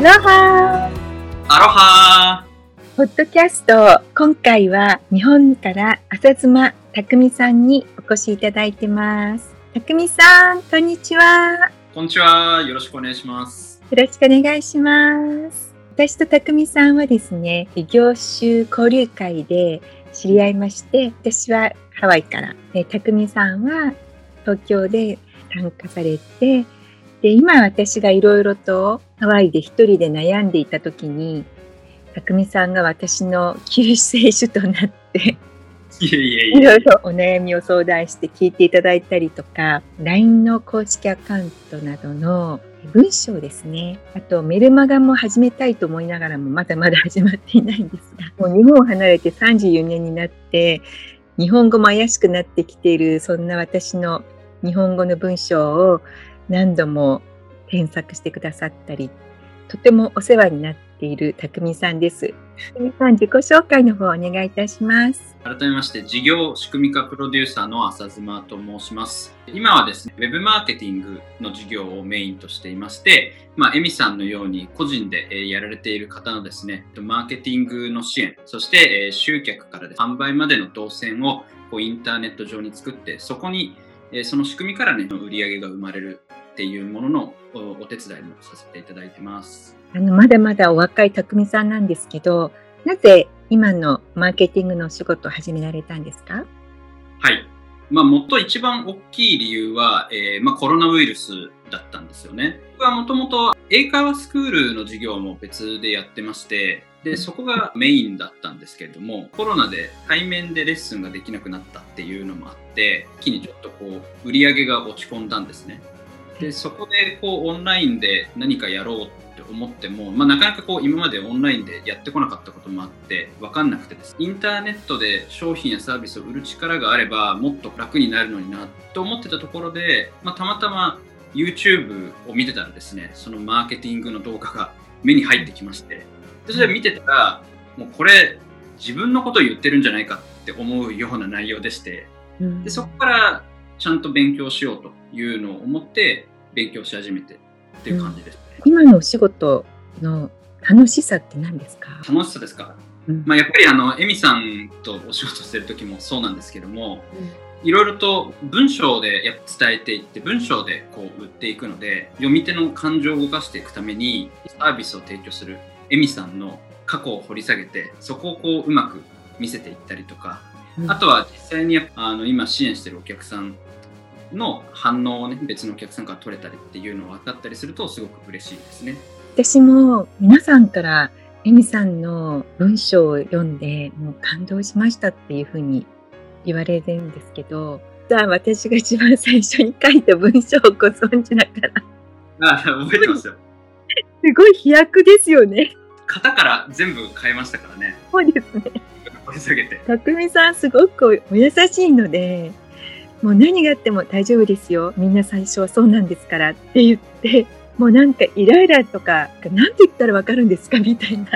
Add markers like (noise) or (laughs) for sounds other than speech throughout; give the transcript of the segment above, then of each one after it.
アロハアロハポッドキャスト、今回は日本から浅妻匠さんにお越しいただいてます。匠さん、こんにちは。こんにちは。よろしくお願いします。よろしくお願いします。私と匠さんはですね、業種交流会で知り合いまして、私はハワイから、で匠さんは東京で参加されて、で、今私がいろいろとハワイで一人で悩んでいた時に、匠さんが私の救世主となって、い。ろいろお悩みを相談して聞いていただいたりとか、LINE の公式アカウントなどの文章ですね。あとメルマガも始めたいと思いながらもまだまだ始まっていないんですが、もう日本を離れて34年になって、日本語も怪しくなってきている、そんな私の日本語の文章を何度も添削してくださったり、とてもお世話になっている匠さんです。匠さん、自己紹介の方お願いいたします。改めまして、事業仕組み化プロデューサーの浅妻と申します。今はですね、ウェブマーケティングの事業をメインとしていまして、まあ、エミさんのように個人でえやられている方のですね、マーケティングの支援、そしてえ集客からで販売までの動線をこうインターネット上に作って、そこにえその仕組みからね、売り上げが生まれるっていうもののおお手伝いもさせていただいてます。あの、まだまだお若い匠さんなんですけど、なぜ今のマーケティングのお仕事を始められたんですか？はい。まあ、もっと一番大きい理由は、えーまあ、コロナウイルスだったんですよね。僕はもともと英会話スクールの授業も別でやってまして、で、そこがメインだったんですけれども、コロナで対面でレッスンができなくなったっていうのもあって、一気にちょっとこう、売り上げが落ち込んだんですね。で、そこでこう、オンラインで何かやろうって思っても、まあ、なかなかこう今までオンラインでやってこなかったこともあって分かんなくてです。インターネットで商品やサービスを売る力があればもっと楽になるのになと思ってたところで、まあ、たまたま YouTube を見てたらですねそのマーケティングの動画が目に入ってきましてでそれ見てたらもうこれ自分のことを言ってるんじゃないかって思うような内容でしてでそこからちゃんと勉強しようというのを思って勉強し始めてっていう感じですね。今のお仕事の楽しさって何ですか、楽しさですか、うん。まあ、やっぱりあのエミさんとお仕事してる時もそうなんですけどもいろいろと文章でや伝えていって文章でこう売っていくので読み手の感情を動かしていくためにサービスを提供するエミさんの過去を掘り下げてそこをこううまく見せていったりとかうん。あとは実際にあの今支援してるお客さんの反応をね別のお客さんから取れたりっていうのを分かったりするとすごく嬉しいですね。私も皆さんからエミさんの文章を読んでもう感動しましたっていうふうに言われるんですけどさあ私が一番最初に書いた文章をご存知だからあ覚えてますよ。すごい飛躍ですよね。型から全部変えましたからね。そうですね。掘り下げて。匠さんすごくお優しいのでもう何があっても大丈夫ですよ。みんな最初はそうなんですからって言ってもうなんかイライラとか何て言ったらわかるんですかみたいな。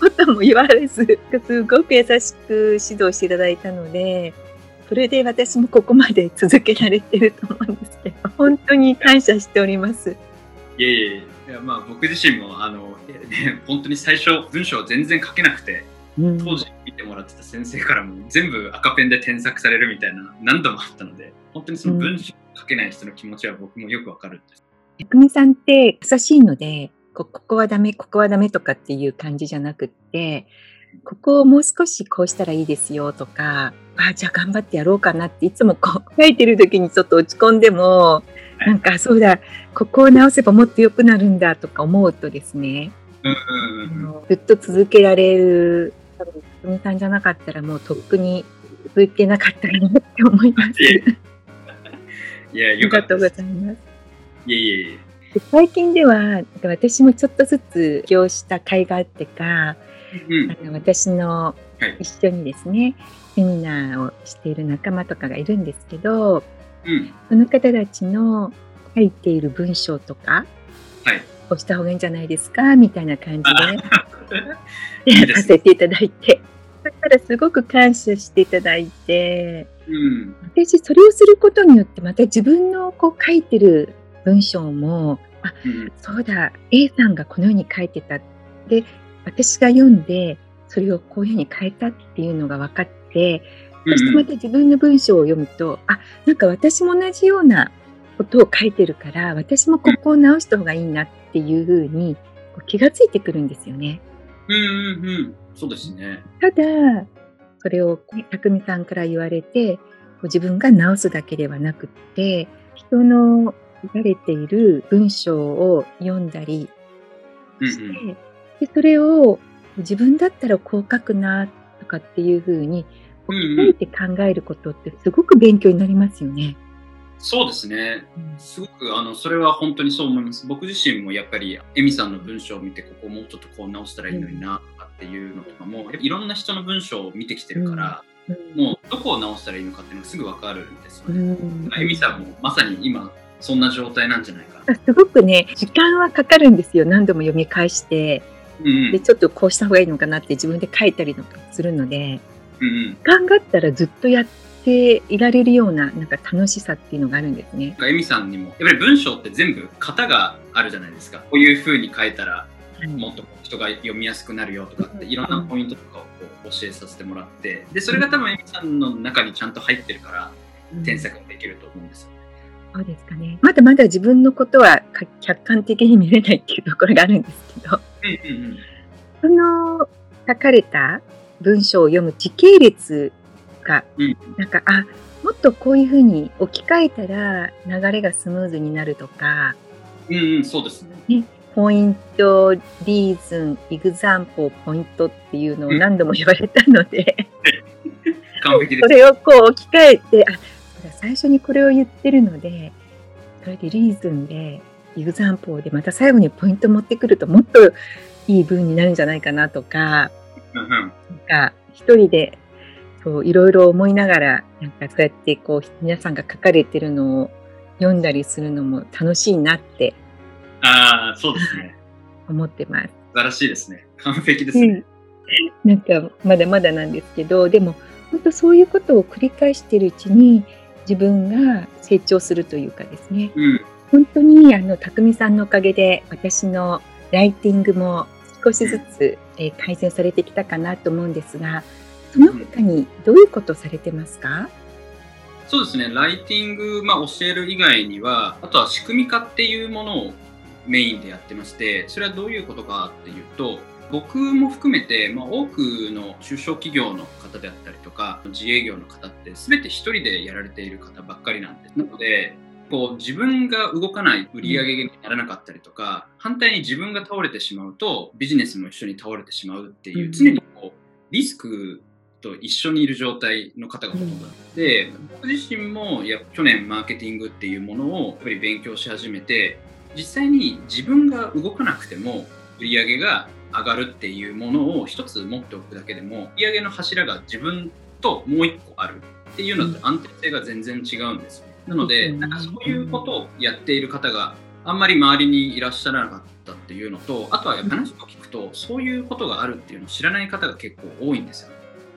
ことも言われずすごく優しく指導していただいたのでそれで私もここまで続けられてると思うんですけど本当に感謝しております。いえいえいやまあ僕自身もあの、ね、本当に最初文章全然書けなくてうん当時見てもらってた先生からも全部赤ペンで添削されるみたいな何度もあったので本当にその文章書けない人の気持ちは僕もよくわかるんです。匠さんって優しいのでこここはダメここはダメとかっていう感じじゃなくってここをもう少しこうしたらいいですよとかあじゃあ頑張ってやろうかなっていつもこう (laughs) 書いてる時にちょっと落ち込んでもなんかそうだここを直せばもっと良くなるんだとか思うとですねうんあうんうんずっと続けられる多分匠さんじゃなかったらもうとっくに続いてなかったかなって思います。いやありがとうよかったです。ございます。いえいえいえ。で最近では私もちょっとずつ起業した甲斐があってかうんあの私のはい一緒にですねセミナーをしている仲間とかがいるんですけどうんその方たちの書いている文章とかはい。こうした方がいいんじゃないですか？みたいな感じで。やらせていただいて。だからすごく感謝していただいて。うん。私それをすることによってまた自分のこう書いてる文章もあ、そうだ、A さんがこのように書いてた。で、私が読んで、それをこういうふうに変えたっていうのが分かって、そしてまた自分の文章を読むと、あ、なんか私も同じようなことを書いてるから、私もここを直した方がいいなっていうふうに気がついてくるんですよね。うんうんうん。そうですね。ただ、それを匠さんから言われて、自分が直すだけではなくって、人の書かれている文章を読んだりして、うんうん、でそれを自分だったらこう書くなとかっていうふうに置き換えて考えることってすごく勉強になりますよね。そうですね。すごく、あの、それは本当にそう思います。僕自身もやっぱり、エミさんの文章を見て、ここもうちょっとこう直したらいいのにな、っていうのとかも、いろんな人の文章を見てきてるから、うん、もうどこを直したらいいのかっていうのがすぐわかるんですよね。エミさんもまさに今、そんな状態なんじゃないかな。すごくね、時間はかかるんですよ。何度も読み返して。うん、でちょっとこうした方がいいのかなって自分で書いたりとかするので、うん、時間があったらずっとやっていられるようななんか楽しさっていうのがあるんですね。エミさんにもやっぱり文章って全部型があるじゃないですか。こういうふうに書いたらもっと人が読みやすくなるよとかっていろんなポイントとかをこう教えさせてもらってでそれが多分エミさんの中にちゃんと入ってるから添削できると思うんですよ。そうですかね。まだまだ自分のことは客観的に見れないっていうところがあるんですけど、うんうんうん、その書かれた文章を読む時系列が、うん、なんか、あ、もっとこういうふうに置き換えたら流れがスムーズになるとか、うん、うん、そうですね。ね。ポイント、リーズン、イグザンポポイントっていうのを何度も言われたので、(laughs) 完璧です。それをこう置き換えて、あ、最初にこれを言ってるので、それでリーズンで、イグザンポでまた最後にポイント持ってくるともっといい文になるんじゃないかなとか、なんか一人でそういろいろ思いながら、なんかそうやってこう皆さんが書かれてるのを読んだりするのも楽しいなってああ、そうですね。思ってます。素晴らしいですね。完璧ですね。うん、なんかまだまだなんですけど、でも本当そういうことを繰り返しているうちに自分が成長するというかですね。うん、本当にあの匠さんのおかげで私のライティングも少しずつ、えー、改善されてきたかなと思うんですが、その他にどういうことされてますか、そうですね、ライティング、まあ、教える以外には、あとは仕組み化っていうものをメインでやってまして、それはどういうことかっていうと、僕も含めて、まあ、多くの中小企業の方であったりとか、自営業の方って全て一人でやられている方ばっかりなんです。なので、こう自分が動かない売り上げにならなかったりとか、反対に自分が倒れてしまうとビジネスも一緒に倒れてしまうっていう、常にこうリスクと一緒にいる状態の方がほとんどで、僕自身もや去年マーケティングっていうものをやっぱり勉強し始めて実際に自分が動かなくても売り上げが上がるっていうものを一つ持っておくだけでも売り上げの柱が自分ともう一個あるっていうのと安定性が全然違うんですよ。なので、なんかそういうことをやっている方があんまり周りにいらっしゃらなかったっていうのと、あとは話を聞くと、そういうことがあるっていうのを知らない方が結構多いんですよ。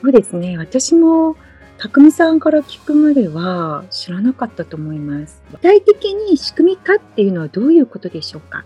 そうですね。私も匠さんから聞くまでは知らなかったと思います。具体的に仕組み化っていうのはどういうことでしょうか？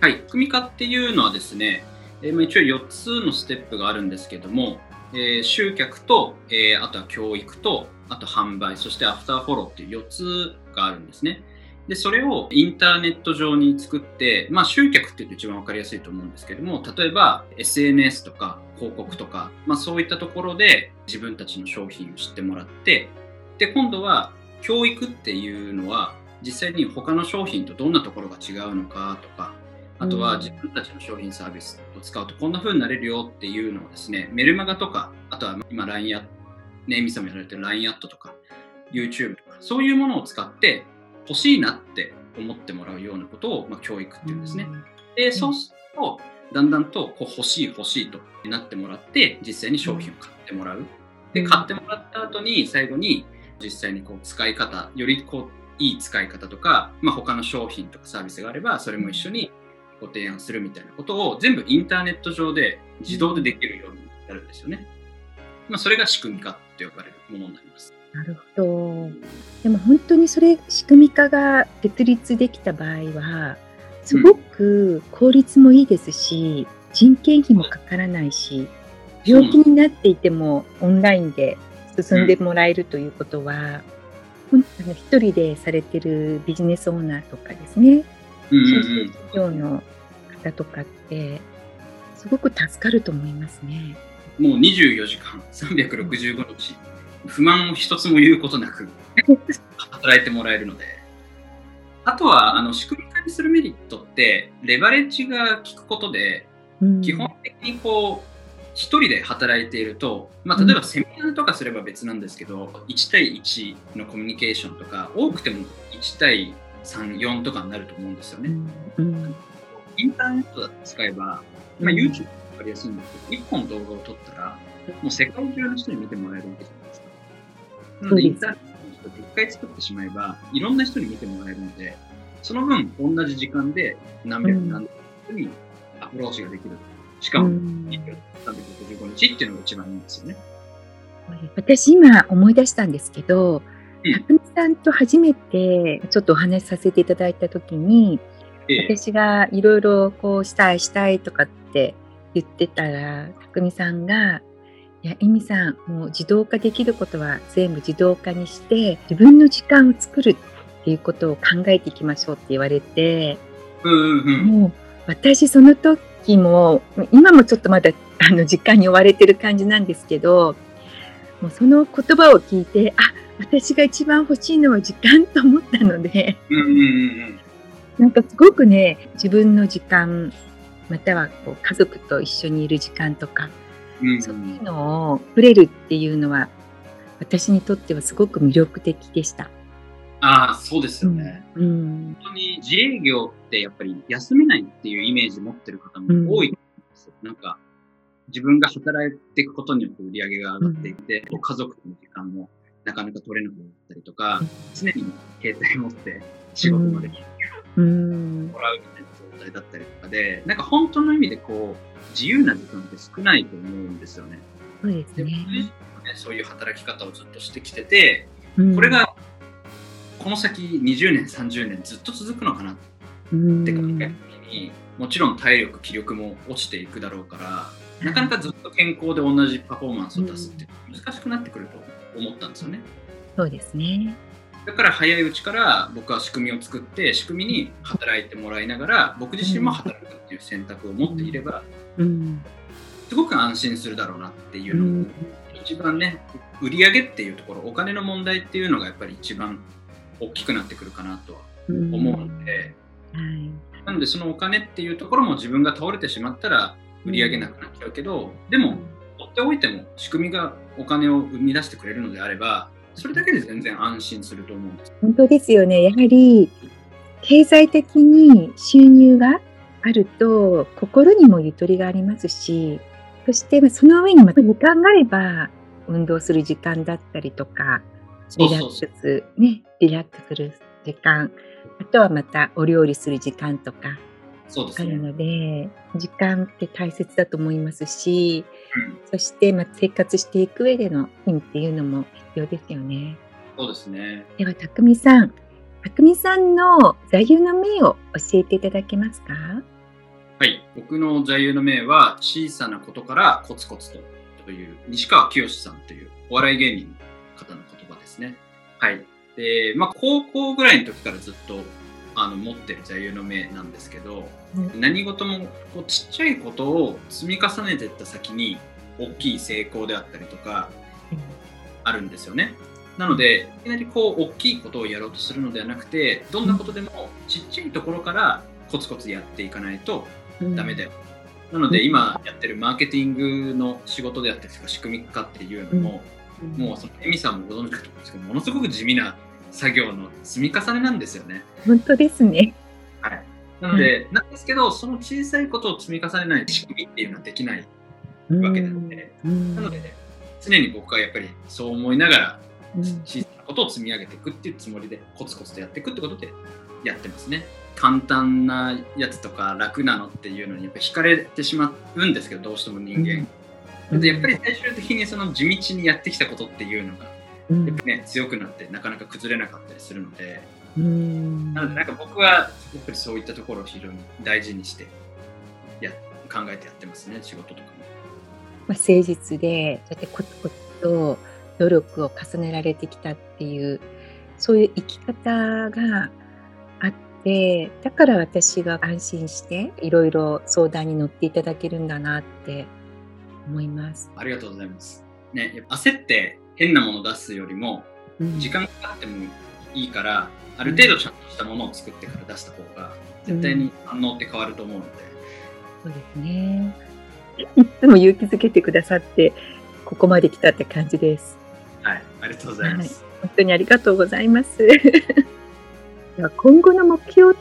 はい、仕組み化っていうのはですね、えー、一応4つのステップがあるんですけども、えー、集客と、えー、あとは教育と、あと販売、そしてアフターフォローっていう4つがあるんですね。で、それをインターネット上に作って、まあ集客っていうと一番わかりやすいと思うんですけども、例えば SNS とか広告とか、まあそういったところで自分たちの商品を知ってもらって、で、今度は教育っていうのは実際に他の商品とどんなところが違うのかとか、あとは自分たちの商品サービスを使うとこんな風になれるよっていうのをですね、メルマガとか、あとは今 LINE や、ね、エミさんもやられてる LINE アットとか、YouTube とか、そういうものを使って欲しいなって思ってもらうようなことを、まあ、教育っていうんですね。で、そうすると、だんだんとこう欲しい欲しいとなってもらって、実際に商品を買ってもらう。で、買ってもらった後に、最後に実際にこう使い方、よりこういい使い方とか、まあ、他の商品とかサービスがあれば、それも一緒にご提案するみたいなことを全部インターネット上で自動でできるようになるんですよね。まあ、それが仕組み化って呼ばれるものになります。なるほど。でも本当にそれ仕組み化が設立できた場合はすごく効率もいいですし、人件費もかからないし、病気になっていてもオンラインで進んでもらえるということは、うん、あの一人でされてるビジネスオーナーとかですね、うんう企業の方とかって、すごく助かると思いますね。もう24時間、365日、不満を一つも言うことなく働いてもらえるので。あとは、あの、仕組み化にするメリットって、レバレッジが効くことで、うん。基本的にこう、一人で働いていると、まあ、例えばセミナーとかすれば別なんですけど、1対1のコミュニケーションとか、多くても1対3、4とかになると思うんですよね。インターネットだと使えば、まあ、うん。YouTube わかりやすいんですけど、1本動画を撮ったら、もう世界中の人に見てもらえるわけじゃないですか。なので、インターネットで一回作ってしまえば、いろんな人に見てもらえるので、その分、同じ時間で何百うん何百人にアプローチができる。しかも、うん365日っていうのが一番いいんですよね。私今思い出したんですけど、うんたくみさんと初めてちょっとお話しさせていただいたときに、ええ、私がいろいろこうしたいしたいとかって言ってたら、たくみさんが、いや、エミさん、もう自動化できることは全部自動化にして、自分の時間を作るっていうことを考えていきましょうって言われて、うんうんうん。もう私その時も、今もちょっとまだあの時間に追われてる感じなんですけど、もうその言葉を聞いて、あ、私が一番欲しいのは時間と思ったので、うんうんうんなんかすごくね、自分の時間、またはこう家族と一緒にいる時間とか、うん。うんそういうのを触れるっていうのは、私にとってはすごく魅力的でした。ああ、そうですよね。うん。本当に自営業ってやっぱり休めないっていうイメージ持ってる方も多いと思うんですよ。なんか、自分が働いていくことによって売り上げが上がっていって、家族との時間もなかなか取れなくなったりとか、常に携帯持って仕事までうん。もらうみたいな状態だったりとかで、なんか本当の意味でこう、自由な時間って少ないと思うんですよね。そうですね。ねそういう働き方をずっとしてきてて、うんこれ、がこの先20年、30年ずっと続くのかなっうんて考えた時に、もちろん体力、気力も落ちていくだろうから、なかなかずっと健康で同じパフォーマンスを出すって難しくなってくると思ったんですよね。そうですね。だから早いうちから僕は仕組みを作って仕組みに働いてもらいながら僕自身も働くっていう選択を持っていればうん。すごく安心するだろうなっていうのが一番ね売り上げっていうところお金の問題っていうのがやっぱり一番大きくなってくるかなとはうん思うので、はい。なのでそのお金っていうところも自分が倒れてしまったら売り上げなくなっちゃうけどでも取っておいても仕組みがお金を生み出してくれるのであればそれだけで全然安心すると思うんです。本当ですよね。やはり、経済的に収入があると、心にもゆとりがありますし、そしてまあその上にまた時間があれば、運動する時間だったりとか、リラックス、ね、リラックスする時間、あとはまたお料理する時間とかあるそうですね。ので、時間って大切だと思いますし、うんそしてまあ生活していく上での品っていうのも必要ですよね。そうですね。では、たくみさん。たくみさんの座右の銘を教えていただけますか？はい。僕の座右の銘は、小さなことからコツコツとという、西川きよしさんというお笑い芸人の方の言葉ですね。はい。で、まあ、高校ぐらいの時からずっとあの持ってる座右の銘なんですけど、うん。何事もこうちっちゃいことを積み重ねていった先に、大きい成功であったりとか、あるんですよね。なので、いきなりこう大きいことをやろうとするのではなくて、どんなことでもちっちゃいところからコツコツやっていかないとダメだよ。なので、今やってるマーケティングの仕事であったりとか、仕組み化っていうのも、もうそのエミさんもご存知かと思うんですけど、ものすごく地味な作業の積み重ねなんですよね。本当ですね。はい。なので、なんですけど、その小さいことを積み重ねない仕組みっていうのはできないわけなので、うんなので、ね、常に僕はやっぱりそう思いながら、うん小さなことを積み上げていくっていうつもりでコツコツとやっていくってことでやってますね簡単なやつとか楽なのっていうのにやっぱ惹かれてしまうんですけどどうしても人間、うんでやっぱり最終的にその地道にやってきたことっていうのがね強くなってなかなか崩れなかったりするのでうんなのでなんか僕はやっぱりそういったところを非常に大事にしてや考えてやってますね仕事とかも。まあ、誠実で、そうやってコツコツと努力を重ねられてきたっていう、そういう生き方があって、だから私が安心していろいろ相談に乗っていただけるんだなって思います。ありがとうございます。ね、焦って変なものを出すよりもうん時間かかってもいいからある程度ちゃんとしたものを作ってから出した方が絶対に反応って変わると思うので、そうですね。いつも勇気づけてくださって、ここまで来たって感じです。はい、ありがとうございます。本当にありがとうございます。(laughs) では今後の目標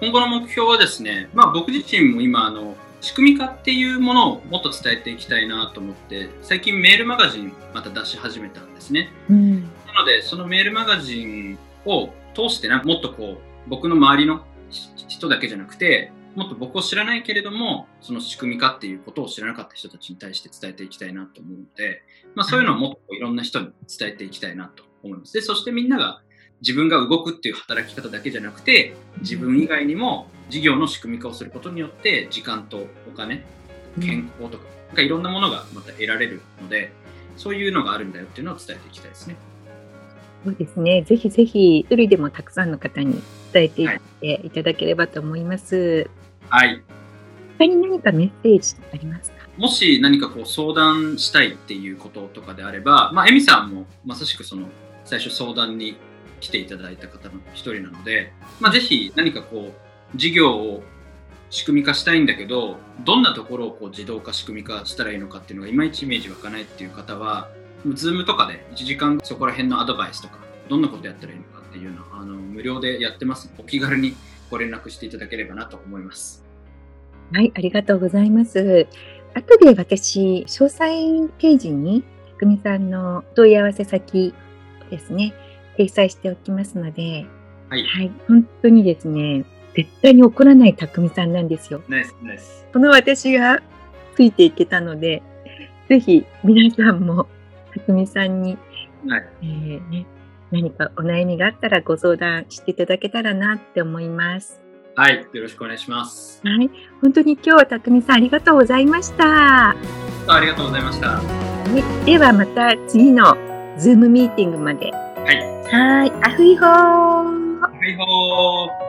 今後の目標はですね、まあ、僕自身も今あの仕組み化っていうものをもっと伝えていきたいなと思って最近メールマガジンまた出し始めたんですねうん。なのでそのメールマガジンを通してなもっとこう僕の周りの人だけじゃなくてもっと僕を知らないけれどもその仕組み化っていうことを知らなかった人たちに対して伝えていきたいなと思うので、まあ、そういうのをもっといろんな人に伝えていきたいなと思いますでそしてみんなが自分が動くっていう働き方だけじゃなくて自分以外にも事業の仕組み化をすることによって時間とお金健康とかなんかいろんなものがまた得られるのでそういうのがあるんだよっていうのを伝えていきたいですね。そうですね。ぜひぜひ、一人でもたくさんの方に伝えていっていただければと思います。はい他に何かメッセージありますか？もし何かこう相談したいっていうこととかであれば、まあ、エミさんもまさしくその最初相談に来ていただいた方の一人なので、まあ、ぜひ何かこう事業を仕組み化したいんだけどどんなところをこう自動化仕組み化したらいいのかっていうのがいまいちイメージ湧かないっていう方は Zoom とかで1時間そこら辺のアドバイスとかどんなことやったらいいのかっていうのをあの無料でやってますお気軽にご連絡していただければなと思います。はい、ありがとうございます。後で私、詳細ページに、たくみさんの問い合わせ先ですね、掲載しておきますので、はい、はい、本当にですね、絶対に怒らないたくみさんなんですよ。ナイスナイス。この私がついていけたので、ぜひ皆さんも、たくみさんに、はいえーね、何かお悩みがあったらご相談していただけたらなって思います。はい、よろしくお願いします。はい、本当に今日はたくみさんありがとうございました。ありがとうございました。ね、ではまた次のズームミーティングまで。はい。はい、アフイホーはいほー。